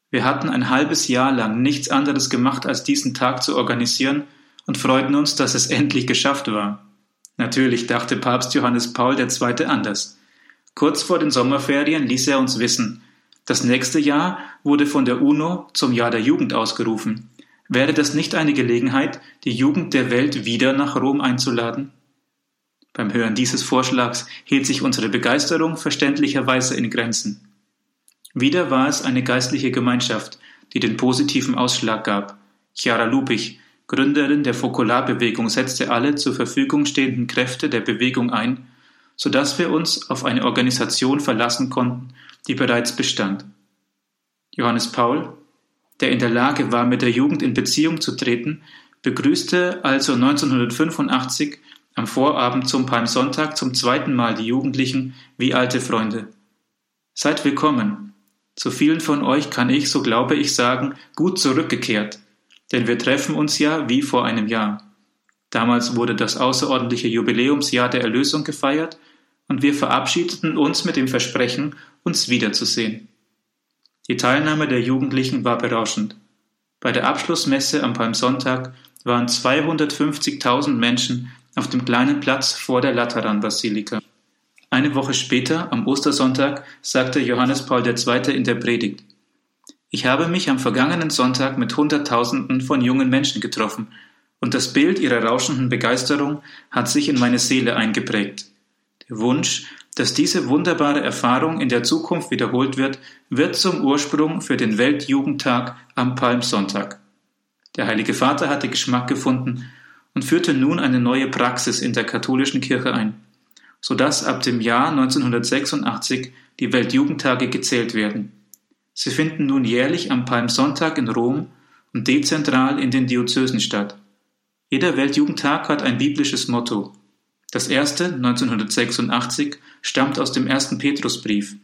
Wir hatten ein halbes Jahr lang nichts anderes gemacht, als diesen Tag zu organisieren und freuten uns, dass es endlich geschafft war. Natürlich dachte Papst Johannes Paul II. anders. Kurz vor den Sommerferien ließ er uns wissen, das nächste Jahr wurde von der UNO zum Jahr der Jugend ausgerufen. Wäre das nicht eine Gelegenheit, die Jugend der Welt wieder nach Rom einzuladen? Beim Hören dieses Vorschlags hielt sich unsere Begeisterung verständlicherweise in Grenzen. Wieder war es eine geistliche Gemeinschaft, die den positiven Ausschlag gab. Chiara Lubich, Gründerin der Fokularbewegung, setzte alle zur Verfügung stehenden Kräfte der Bewegung ein, so dass wir uns auf eine Organisation verlassen konnten, die bereits bestand. Johannes Paul, der in der Lage war, mit der Jugend in Beziehung zu treten, begrüßte also 1985 am Vorabend zum Palmsonntag zum zweiten Mal die Jugendlichen wie alte Freunde. Seid willkommen. Zu vielen von euch kann ich, so glaube ich, sagen, gut zurückgekehrt, denn wir treffen uns ja wie vor einem Jahr. Damals wurde das außerordentliche Jubiläumsjahr der Erlösung gefeiert und wir verabschiedeten uns mit dem Versprechen, uns wiederzusehen. Die Teilnahme der Jugendlichen war berauschend. Bei der Abschlussmesse am Palmsonntag waren 250.000 Menschen auf dem kleinen Platz vor der Lateranbasilika. Eine Woche später, am Ostersonntag, sagte Johannes Paul II. in der Predigt, ich habe mich am vergangenen Sonntag mit Hunderttausenden von jungen Menschen getroffen, und das Bild ihrer rauschenden Begeisterung hat sich in meine Seele eingeprägt. Der Wunsch, dass diese wunderbare Erfahrung in der Zukunft wiederholt wird, wird zum Ursprung für den Weltjugendtag am Palmsonntag. Der Heilige Vater hatte Geschmack gefunden und führte nun eine neue Praxis in der katholischen Kirche ein, so dass ab dem Jahr 1986 die Weltjugendtage gezählt werden. Sie finden nun jährlich am Palmsonntag in Rom und dezentral in den Diözesen statt. Jeder Weltjugendtag hat ein biblisches Motto. Das erste, 1986, stammt aus dem ersten Petrusbrief.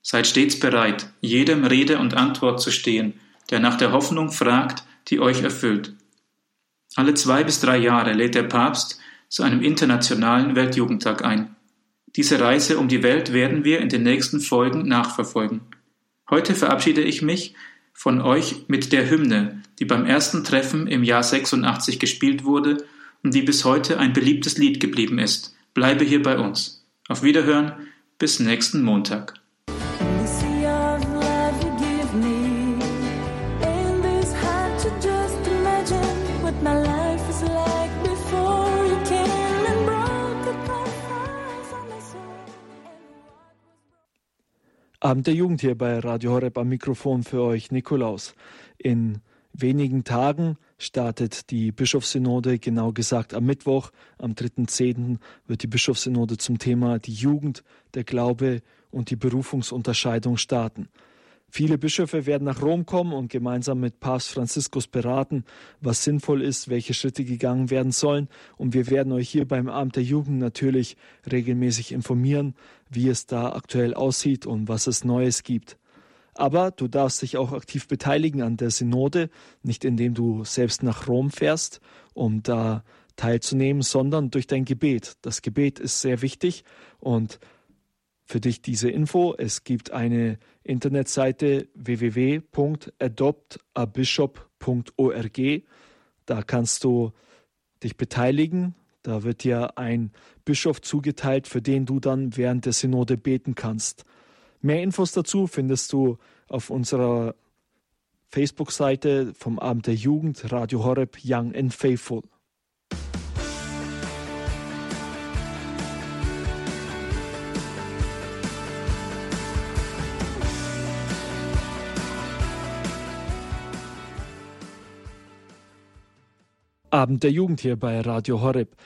Seid stets bereit, jedem Rede und Antwort zu stehen, der nach der Hoffnung fragt, die euch erfüllt. Alle zwei bis drei Jahre lädt der Papst zu einem internationalen Weltjugendtag ein. Diese Reise um die Welt werden wir in den nächsten Folgen nachverfolgen. Heute verabschiede ich mich von euch mit der Hymne, die beim ersten Treffen im Jahr 86 gespielt wurde und die bis heute ein beliebtes Lied geblieben ist. Bleibe hier bei uns. Auf Wiederhören, bis nächsten Montag. Abend der Jugend hier bei Radio Horeb am Mikrofon für euch Nikolaus. In wenigen Tagen startet die Bischofssynode, genau gesagt am Mittwoch, am 3.10. wird die Bischofssynode zum Thema die Jugend, der Glaube und die Berufungsunterscheidung starten. Viele Bischöfe werden nach Rom kommen und gemeinsam mit Papst Franziskus beraten, was sinnvoll ist, welche Schritte gegangen werden sollen. Und wir werden euch hier beim Amt der Jugend natürlich regelmäßig informieren, wie es da aktuell aussieht und was es Neues gibt. Aber du darfst dich auch aktiv beteiligen an der Synode, nicht indem du selbst nach Rom fährst, um da teilzunehmen, sondern durch dein Gebet. Das Gebet ist sehr wichtig und für dich diese Info. Es gibt eine Internetseite www.adoptabishop.org. Da kannst du dich beteiligen. Da wird dir ein Bischof zugeteilt, für den du dann während der Synode beten kannst. Mehr Infos dazu findest du auf unserer Facebook-Seite vom Abend der Jugend Radio Horeb Young and Faithful. Abend der Jugend hier bei Radio Horeb.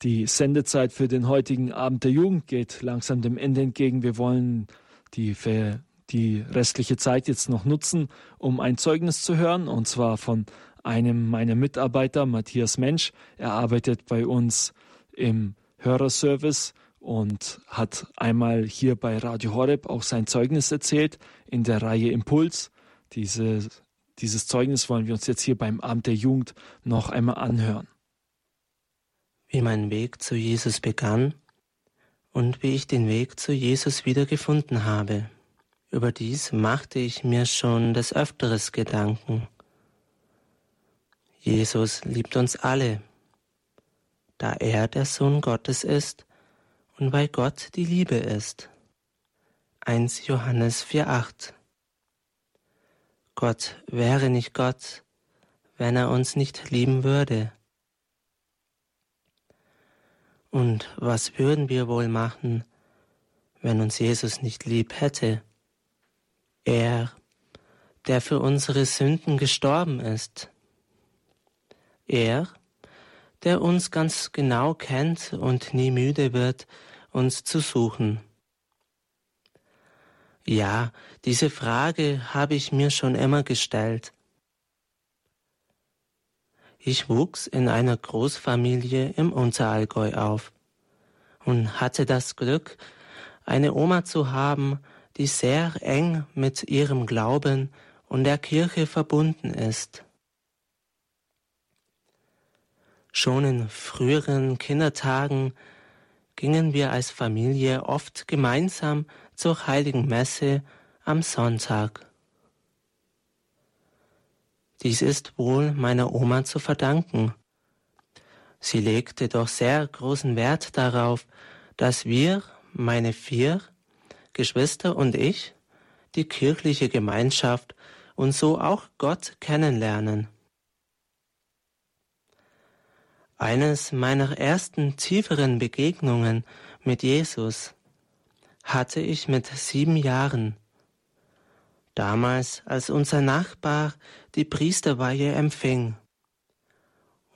Die Sendezeit für den heutigen Abend der Jugend geht langsam dem Ende entgegen. Wir wollen die die restliche Zeit jetzt noch nutzen, um ein Zeugnis zu hören, und zwar von einem meiner Mitarbeiter, Matthias Mensch. Er arbeitet bei uns im Hörerservice und hat einmal hier bei Radio Horeb auch sein Zeugnis erzählt in der Reihe Impuls. Diese, dieses Zeugnis wollen wir uns jetzt hier beim Abend der Jugend noch einmal anhören. Wie mein Weg zu Jesus begann und wie ich den Weg zu Jesus wiedergefunden habe. Über dies machte ich mir schon des Öfteres Gedanken. Jesus liebt uns alle, da er der Sohn Gottes ist und weil Gott die Liebe ist. 1 Johannes 4.8 Gott wäre nicht Gott, wenn er uns nicht lieben würde. Und was würden wir wohl machen, wenn uns Jesus nicht lieb hätte? Er, der für unsere Sünden gestorben ist. Er, der uns ganz genau kennt und nie müde wird, uns zu suchen. Ja, diese Frage habe ich mir schon immer gestellt. Ich wuchs in einer Großfamilie im Unterallgäu auf und hatte das Glück, eine Oma zu haben, die sehr eng mit ihrem Glauben und der Kirche verbunden ist. Schon in früheren Kindertagen gingen wir als Familie oft gemeinsam zur heiligen Messe am Sonntag. Dies ist wohl meiner Oma zu verdanken. Sie legte doch sehr großen Wert darauf, dass wir, meine vier Geschwister und ich, die kirchliche Gemeinschaft und so auch Gott kennenlernen. Eines meiner ersten tieferen Begegnungen mit Jesus hatte ich mit sieben Jahren. Damals, als unser Nachbar die Priesterweihe empfing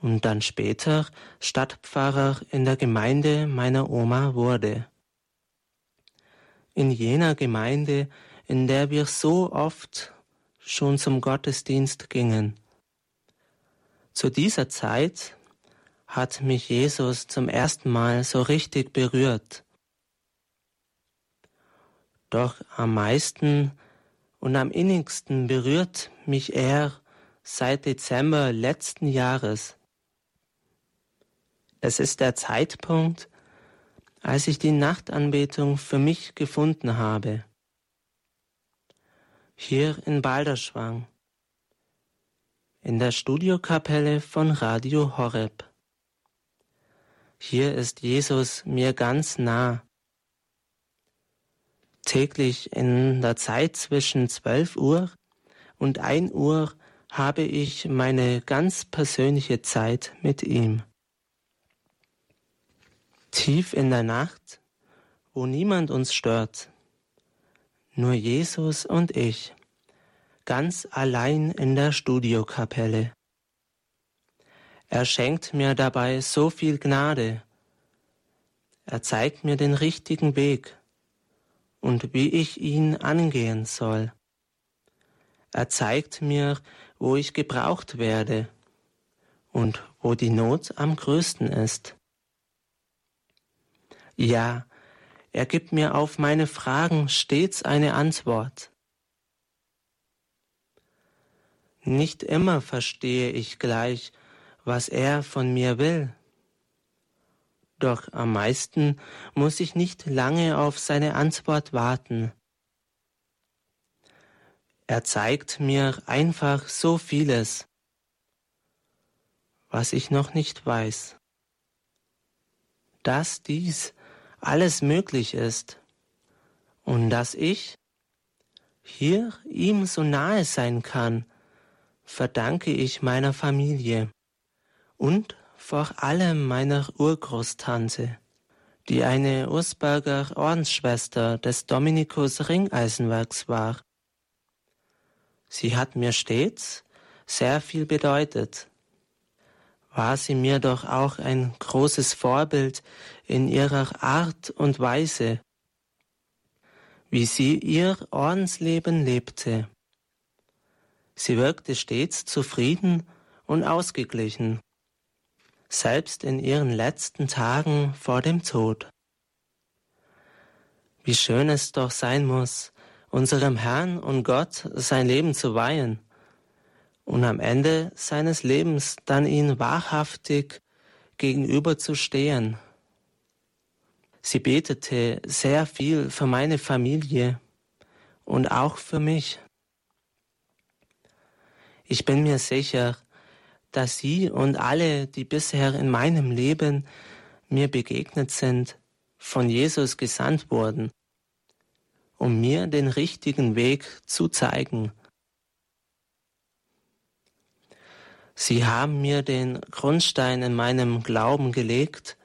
und dann später Stadtpfarrer in der Gemeinde meiner Oma wurde. In jener Gemeinde, in der wir so oft schon zum Gottesdienst gingen. Zu dieser Zeit hat mich Jesus zum ersten Mal so richtig berührt. Doch am meisten und am innigsten berührt mich er seit Dezember letzten Jahres. Es ist der Zeitpunkt, als ich die Nachtanbetung für mich gefunden habe. Hier in Balderschwang, in der Studiokapelle von Radio Horeb. Hier ist Jesus mir ganz nah täglich in der Zeit zwischen 12 Uhr und 1 Uhr habe ich meine ganz persönliche Zeit mit ihm. Tief in der Nacht, wo niemand uns stört, nur Jesus und ich, ganz allein in der Studiokapelle. Er schenkt mir dabei so viel Gnade. Er zeigt mir den richtigen Weg und wie ich ihn angehen soll. Er zeigt mir, wo ich gebraucht werde und wo die Not am größten ist. Ja, er gibt mir auf meine Fragen stets eine Antwort. Nicht immer verstehe ich gleich, was er von mir will. Doch am meisten muss ich nicht lange auf seine Antwort warten. Er zeigt mir einfach so vieles, was ich noch nicht weiß. Dass dies alles möglich ist und dass ich hier ihm so nahe sein kann, verdanke ich meiner Familie und vor allem meiner Urgroßtante, die eine Ursberger Ordensschwester des Dominikus Ringeisenwerks war. Sie hat mir stets sehr viel bedeutet. War sie mir doch auch ein großes Vorbild in ihrer Art und Weise, wie sie ihr Ordensleben lebte. Sie wirkte stets zufrieden und ausgeglichen, selbst in ihren letzten Tagen vor dem Tod. Wie schön es doch sein muss, unserem Herrn und Gott sein Leben zu weihen und am Ende seines Lebens dann ihn wahrhaftig gegenüber zu stehen. Sie betete sehr viel für meine Familie und auch für mich. Ich bin mir sicher, dass sie und alle, die bisher in meinem Leben mir begegnet sind, von Jesus gesandt wurden, um mir den richtigen Weg zu zeigen Sie haben mir den Grundstein in meinem Glauben gelegt,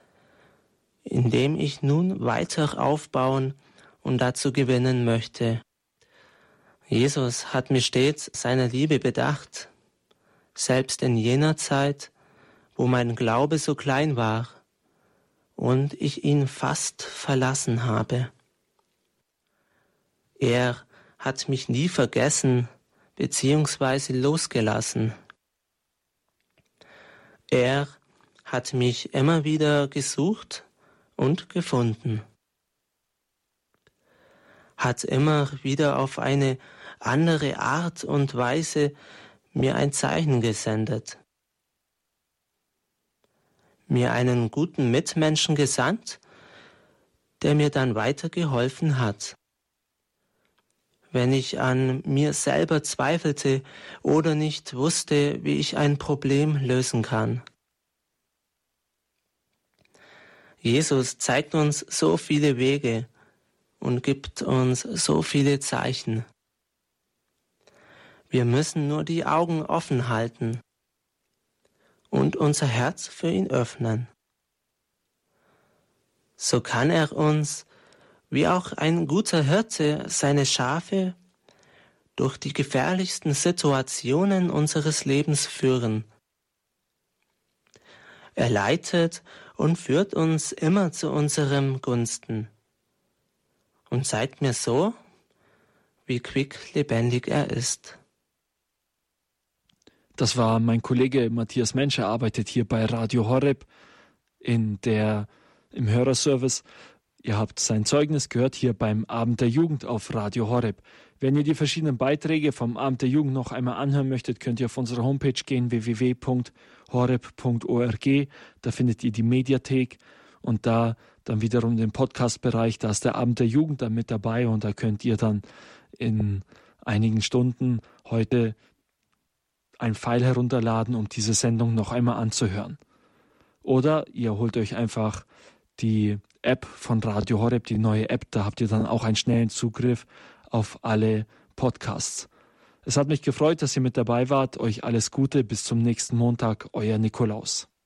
in dem ich nun weiter aufbauen und dazu gewinnen möchte. Jesus hat mir stets seine Liebe bedacht, selbst in jener Zeit, wo mein Glaube so klein war und ich ihn fast verlassen habe. Er hat mich nie vergessen bzw. losgelassen. Er hat mich immer wieder gesucht und gefunden, hat immer wieder auf eine andere Art und Weise mir ein Zeichen gesendet, mir einen guten Mitmenschen gesandt, der mir dann weitergeholfen hat. Wenn ich an mir selber zweifelte oder nicht wusste, wie ich ein Problem lösen kann. Jesus zeigt uns so viele Wege und gibt uns so viele Zeichen. Wir müssen nur die Augen offen halten und unser Herz für ihn öffnen. So kann er uns, wie auch ein guter Hirte, seine Schafe durch die gefährlichsten Situationen unseres Lebens führen. Er leitet und führt uns immer zu unserem Gunsten und zeigt mir so, wie quick lebendig er ist. Das war mein Kollege Matthias Mensch, er arbeitet hier bei Radio Horeb in der, im Hörerservice. Ihr habt sein Zeugnis gehört hier beim Abend der Jugend auf Radio Horeb. Wenn ihr die verschiedenen Beiträge vom Abend der Jugend noch einmal anhören möchtet, könnt ihr auf unsere Homepage gehen www.horeb.org. Da findet ihr die Mediathek und da dann wiederum den Podcast-Bereich. Da ist der Abend der Jugend dann mit dabei und da könnt ihr dann in einigen Stunden heute ein Pfeil herunterladen, um diese Sendung noch einmal anzuhören. Oder ihr holt euch einfach die App von Radio Horeb, die neue App, da habt ihr dann auch einen schnellen Zugriff auf alle Podcasts. Es hat mich gefreut, dass ihr mit dabei wart. Euch alles Gute. Bis zum nächsten Montag. Euer Nikolaus.